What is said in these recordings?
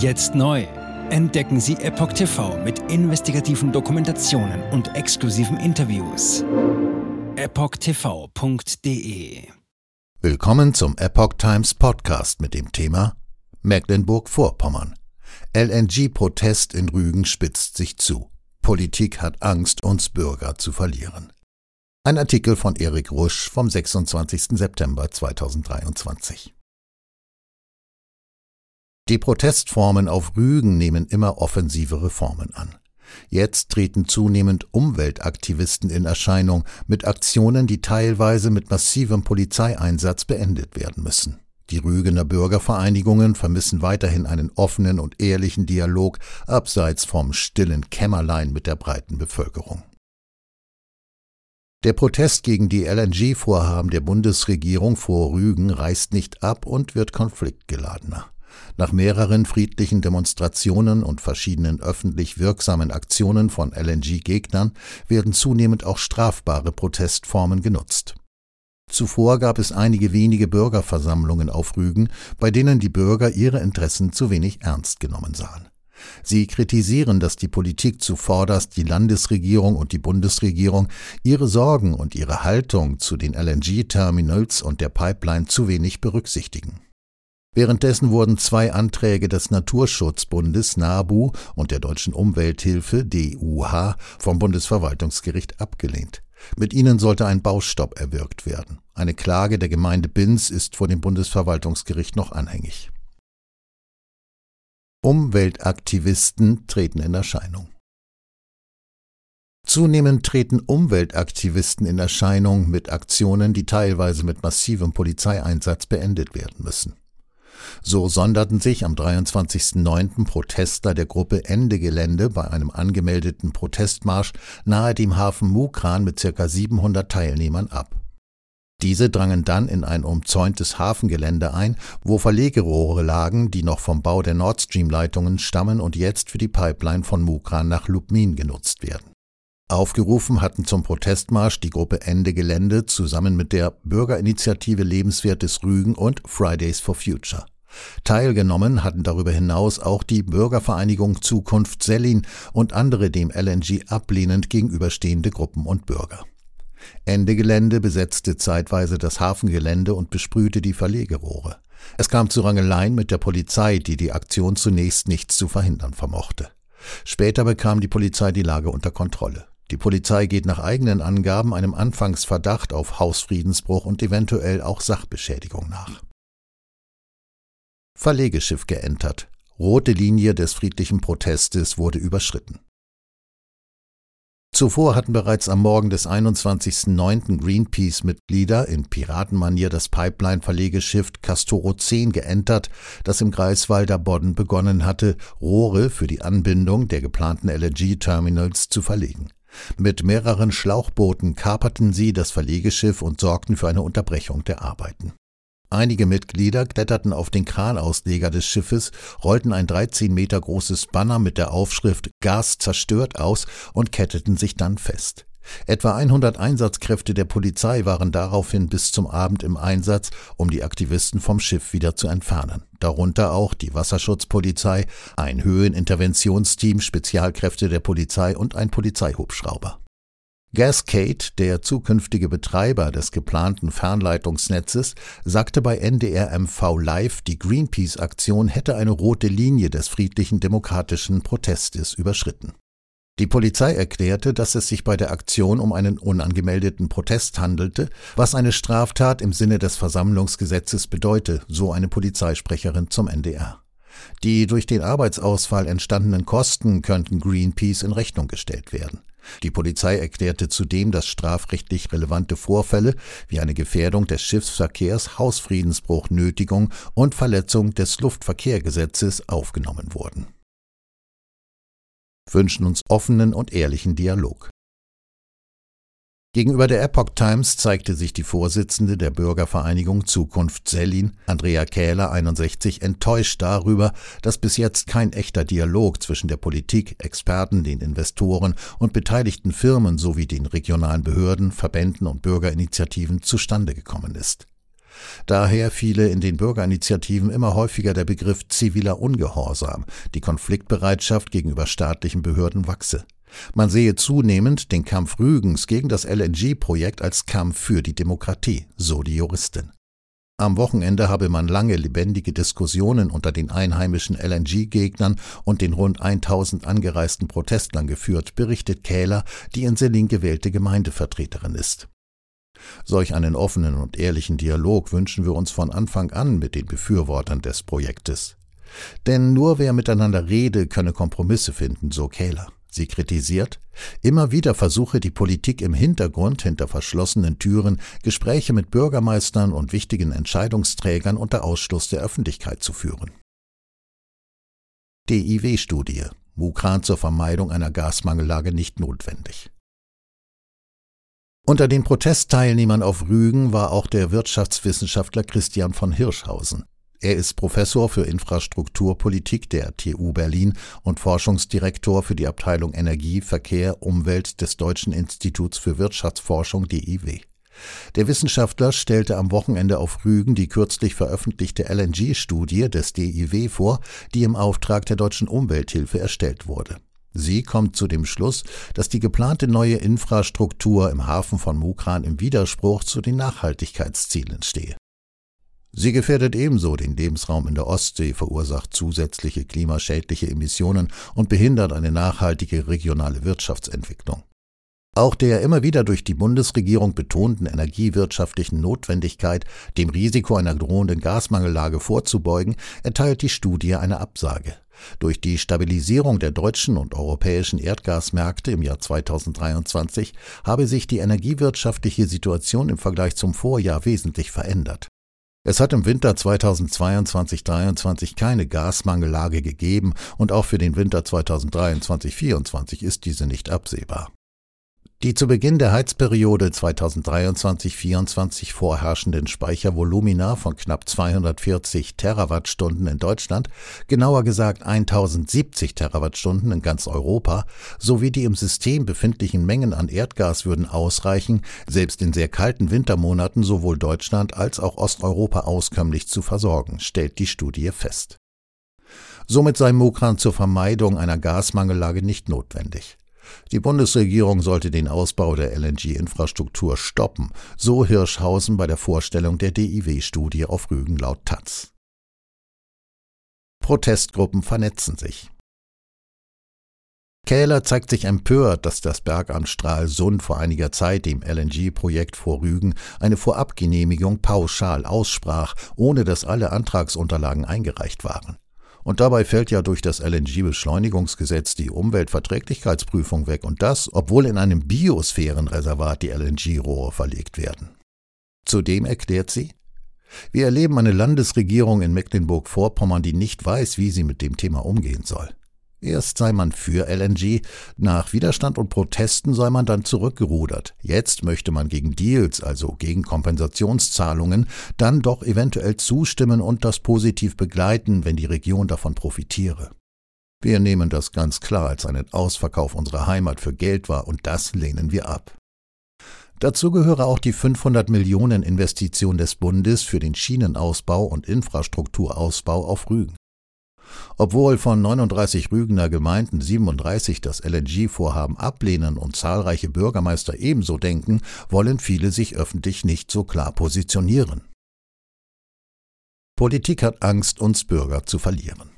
Jetzt neu. Entdecken Sie Epoch TV mit investigativen Dokumentationen und exklusiven Interviews. EpochTV.de Willkommen zum Epoch Times Podcast mit dem Thema Mecklenburg-Vorpommern. LNG-Protest in Rügen spitzt sich zu. Politik hat Angst, uns Bürger zu verlieren. Ein Artikel von Erik Rusch vom 26. September 2023. Die Protestformen auf Rügen nehmen immer offensivere Formen an. Jetzt treten zunehmend Umweltaktivisten in Erscheinung mit Aktionen, die teilweise mit massivem Polizeieinsatz beendet werden müssen. Die Rügener Bürgervereinigungen vermissen weiterhin einen offenen und ehrlichen Dialog abseits vom stillen Kämmerlein mit der breiten Bevölkerung. Der Protest gegen die LNG-Vorhaben der Bundesregierung vor Rügen reißt nicht ab und wird konfliktgeladener. Nach mehreren friedlichen Demonstrationen und verschiedenen öffentlich wirksamen Aktionen von LNG-Gegnern werden zunehmend auch strafbare Protestformen genutzt. Zuvor gab es einige wenige Bürgerversammlungen auf Rügen, bei denen die Bürger ihre Interessen zu wenig ernst genommen sahen. Sie kritisieren, dass die Politik zuvorderst die Landesregierung und die Bundesregierung ihre Sorgen und ihre Haltung zu den LNG-Terminals und der Pipeline zu wenig berücksichtigen. Währenddessen wurden zwei Anträge des Naturschutzbundes NABU und der Deutschen Umwelthilfe DUH vom Bundesverwaltungsgericht abgelehnt. Mit ihnen sollte ein Baustopp erwirkt werden. Eine Klage der Gemeinde Binz ist vor dem Bundesverwaltungsgericht noch anhängig. Umweltaktivisten treten in Erscheinung. Zunehmend treten Umweltaktivisten in Erscheinung mit Aktionen, die teilweise mit massivem Polizeieinsatz beendet werden müssen. So sonderten sich am 23.09. Protestler der Gruppe Ende Gelände bei einem angemeldeten Protestmarsch nahe dem Hafen Mukran mit ca. 700 Teilnehmern ab. Diese drangen dann in ein umzäuntes Hafengelände ein, wo Verlegerohre lagen, die noch vom Bau der Nord Stream Leitungen stammen und jetzt für die Pipeline von Mukran nach Lubmin genutzt werden. Aufgerufen hatten zum Protestmarsch die Gruppe Ende Gelände zusammen mit der Bürgerinitiative Lebenswertes Rügen und Fridays for Future. Teilgenommen hatten darüber hinaus auch die Bürgervereinigung Zukunft Sellin und andere dem LNG ablehnend gegenüberstehende Gruppen und Bürger. Ende Gelände besetzte zeitweise das Hafengelände und besprühte die Verlegerohre. Es kam zu Rangeleien mit der Polizei, die die Aktion zunächst nichts zu verhindern vermochte. Später bekam die Polizei die Lage unter Kontrolle. Die Polizei geht nach eigenen Angaben einem Anfangsverdacht auf Hausfriedensbruch und eventuell auch Sachbeschädigung nach. Verlegeschiff geentert. Rote Linie des friedlichen Protestes wurde überschritten. Zuvor hatten bereits am Morgen des 21.09. Greenpeace-Mitglieder in Piratenmanier das Pipeline-Verlegeschiff Castoro 10 geentert, das im Greifswalder Bodden begonnen hatte, Rohre für die Anbindung der geplanten LNG-Terminals zu verlegen. Mit mehreren Schlauchbooten kaperten sie das Verlegeschiff und sorgten für eine Unterbrechung der Arbeiten. Einige Mitglieder kletterten auf den Kranausleger des Schiffes, rollten ein 13 Meter großes Banner mit der Aufschrift Gas zerstört aus und ketteten sich dann fest. Etwa 100 Einsatzkräfte der Polizei waren daraufhin bis zum Abend im Einsatz, um die Aktivisten vom Schiff wieder zu entfernen. Darunter auch die Wasserschutzpolizei, ein Höheninterventionsteam, Spezialkräfte der Polizei und ein Polizeihubschrauber. Gascade, der zukünftige Betreiber des geplanten Fernleitungsnetzes, sagte bei NDR MV Live, die Greenpeace-Aktion hätte eine rote Linie des friedlichen demokratischen Protestes überschritten. Die Polizei erklärte, dass es sich bei der Aktion um einen unangemeldeten Protest handelte, was eine Straftat im Sinne des Versammlungsgesetzes bedeute, so eine Polizeisprecherin zum NDR. Die durch den Arbeitsausfall entstandenen Kosten könnten Greenpeace in Rechnung gestellt werden. Die Polizei erklärte zudem, dass strafrechtlich relevante Vorfälle wie eine Gefährdung des Schiffsverkehrs, Hausfriedensbruch, Nötigung und Verletzung des Luftverkehrsgesetzes aufgenommen wurden. Wünschen uns offenen und ehrlichen Dialog. Gegenüber der Epoch Times zeigte sich die Vorsitzende der Bürgervereinigung Zukunft Sellin, Andrea Kähler 61, enttäuscht darüber, dass bis jetzt kein echter Dialog zwischen der Politik, Experten, den Investoren und beteiligten Firmen sowie den regionalen Behörden, Verbänden und Bürgerinitiativen zustande gekommen ist. Daher fiele in den Bürgerinitiativen immer häufiger der Begriff ziviler Ungehorsam, die Konfliktbereitschaft gegenüber staatlichen Behörden wachse. Man sehe zunehmend den Kampf Rügens gegen das LNG-Projekt als Kampf für die Demokratie, so die Juristin. Am Wochenende habe man lange lebendige Diskussionen unter den einheimischen LNG-Gegnern und den rund 1000 angereisten Protestlern geführt, berichtet Kähler, die in Selin gewählte Gemeindevertreterin ist. Solch einen offenen und ehrlichen Dialog wünschen wir uns von Anfang an mit den Befürwortern des Projektes. Denn nur wer miteinander rede, könne Kompromisse finden, so Kähler. Sie kritisiert, immer wieder versuche die Politik im Hintergrund hinter verschlossenen Türen Gespräche mit Bürgermeistern und wichtigen Entscheidungsträgern unter Ausschluss der Öffentlichkeit zu führen. DIW-Studie Mukran zur Vermeidung einer Gasmangellage nicht notwendig. Unter den Protestteilnehmern auf Rügen war auch der Wirtschaftswissenschaftler Christian von Hirschhausen. Er ist Professor für Infrastrukturpolitik der TU Berlin und Forschungsdirektor für die Abteilung Energie, Verkehr, Umwelt des Deutschen Instituts für Wirtschaftsforschung DIW. Der Wissenschaftler stellte am Wochenende auf Rügen die kürzlich veröffentlichte LNG-Studie des DIW vor, die im Auftrag der deutschen Umwelthilfe erstellt wurde. Sie kommt zu dem Schluss, dass die geplante neue Infrastruktur im Hafen von Mukran im Widerspruch zu den Nachhaltigkeitszielen stehe. Sie gefährdet ebenso den Lebensraum in der Ostsee, verursacht zusätzliche klimaschädliche Emissionen und behindert eine nachhaltige regionale Wirtschaftsentwicklung. Auch der immer wieder durch die Bundesregierung betonten energiewirtschaftlichen Notwendigkeit, dem Risiko einer drohenden Gasmangellage vorzubeugen, erteilt die Studie eine Absage. Durch die Stabilisierung der deutschen und europäischen Erdgasmärkte im Jahr 2023 habe sich die energiewirtschaftliche Situation im Vergleich zum Vorjahr wesentlich verändert. Es hat im Winter 2022-23 keine Gasmangellage gegeben und auch für den Winter 2023-24 ist diese nicht absehbar. Die zu Beginn der Heizperiode 2023-24 vorherrschenden Speichervolumina von knapp 240 Terawattstunden in Deutschland, genauer gesagt 1070 Terawattstunden in ganz Europa, sowie die im System befindlichen Mengen an Erdgas würden ausreichen, selbst in sehr kalten Wintermonaten sowohl Deutschland als auch Osteuropa auskömmlich zu versorgen, stellt die Studie fest. Somit sei Mokran zur Vermeidung einer Gasmangellage nicht notwendig. Die Bundesregierung sollte den Ausbau der LNG-Infrastruktur stoppen, so Hirschhausen bei der Vorstellung der DIW-Studie auf Rügen laut Taz. Protestgruppen vernetzen sich. Kähler zeigt sich empört, dass das Bergamt Stralsund vor einiger Zeit dem LNG-Projekt vor Rügen eine Vorabgenehmigung pauschal aussprach, ohne dass alle Antragsunterlagen eingereicht waren. Und dabei fällt ja durch das LNG-Beschleunigungsgesetz die Umweltverträglichkeitsprüfung weg und das, obwohl in einem Biosphärenreservat die LNG-Rohre verlegt werden. Zudem erklärt sie, wir erleben eine Landesregierung in Mecklenburg-Vorpommern, die nicht weiß, wie sie mit dem Thema umgehen soll. Erst sei man für LNG, nach Widerstand und Protesten sei man dann zurückgerudert. Jetzt möchte man gegen Deals, also gegen Kompensationszahlungen, dann doch eventuell zustimmen und das positiv begleiten, wenn die Region davon profitiere. Wir nehmen das ganz klar als einen Ausverkauf unserer Heimat für Geld wahr und das lehnen wir ab. Dazu gehöre auch die 500 Millionen Investition des Bundes für den Schienenausbau und Infrastrukturausbau auf Rügen. Obwohl von 39 Rügener Gemeinden 37 das LNG-Vorhaben ablehnen und zahlreiche Bürgermeister ebenso denken, wollen viele sich öffentlich nicht so klar positionieren. Politik hat Angst, uns Bürger zu verlieren.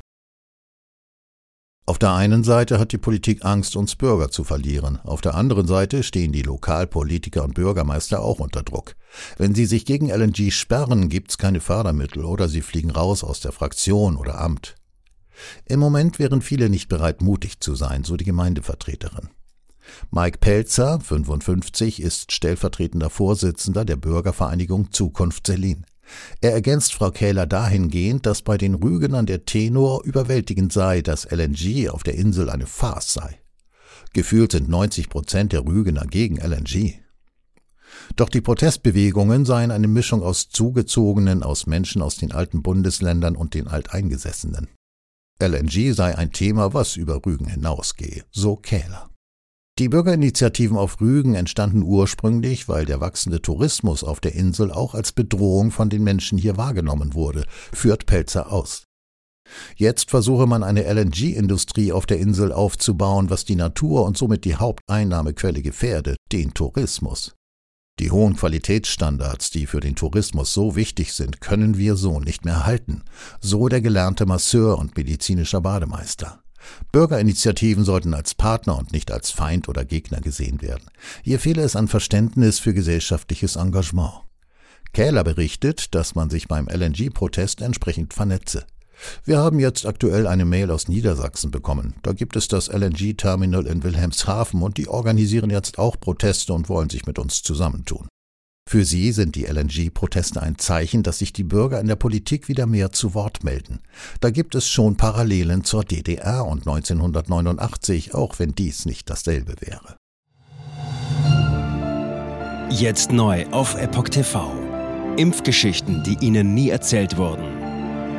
Auf der einen Seite hat die Politik Angst, uns Bürger zu verlieren, auf der anderen Seite stehen die Lokalpolitiker und Bürgermeister auch unter Druck. Wenn sie sich gegen LNG sperren, gibt's keine Fördermittel oder sie fliegen raus aus der Fraktion oder Amt. Im Moment wären viele nicht bereit, mutig zu sein, so die Gemeindevertreterin. Mike Pelzer, 55, ist stellvertretender Vorsitzender der Bürgervereinigung Zukunft Selin. Er ergänzt Frau Kähler dahingehend, dass bei den Rügenern der Tenor überwältigend sei, dass LNG auf der Insel eine Farce sei. Gefühlt sind 90 Prozent der Rügener gegen LNG. Doch die Protestbewegungen seien eine Mischung aus Zugezogenen, aus Menschen aus den alten Bundesländern und den Alteingesessenen. LNG sei ein Thema, was über Rügen hinausgehe, so Kähler. Die Bürgerinitiativen auf Rügen entstanden ursprünglich, weil der wachsende Tourismus auf der Insel auch als Bedrohung von den Menschen hier wahrgenommen wurde, führt Pelzer aus. Jetzt versuche man eine LNG-Industrie auf der Insel aufzubauen, was die Natur und somit die Haupteinnahmequelle gefährde, den Tourismus. Die hohen Qualitätsstandards, die für den Tourismus so wichtig sind, können wir so nicht mehr halten, so der gelernte Masseur und medizinischer Bademeister. Bürgerinitiativen sollten als Partner und nicht als Feind oder Gegner gesehen werden. Hier fehle es an Verständnis für gesellschaftliches Engagement. Kähler berichtet, dass man sich beim LNG-Protest entsprechend vernetze. Wir haben jetzt aktuell eine Mail aus Niedersachsen bekommen. Da gibt es das LNG-Terminal in Wilhelmshaven und die organisieren jetzt auch Proteste und wollen sich mit uns zusammentun. Für sie sind die LNG-Proteste ein Zeichen, dass sich die Bürger in der Politik wieder mehr zu Wort melden. Da gibt es schon Parallelen zur DDR und 1989, auch wenn dies nicht dasselbe wäre. Jetzt neu auf Epoch TV. Impfgeschichten, die Ihnen nie erzählt wurden.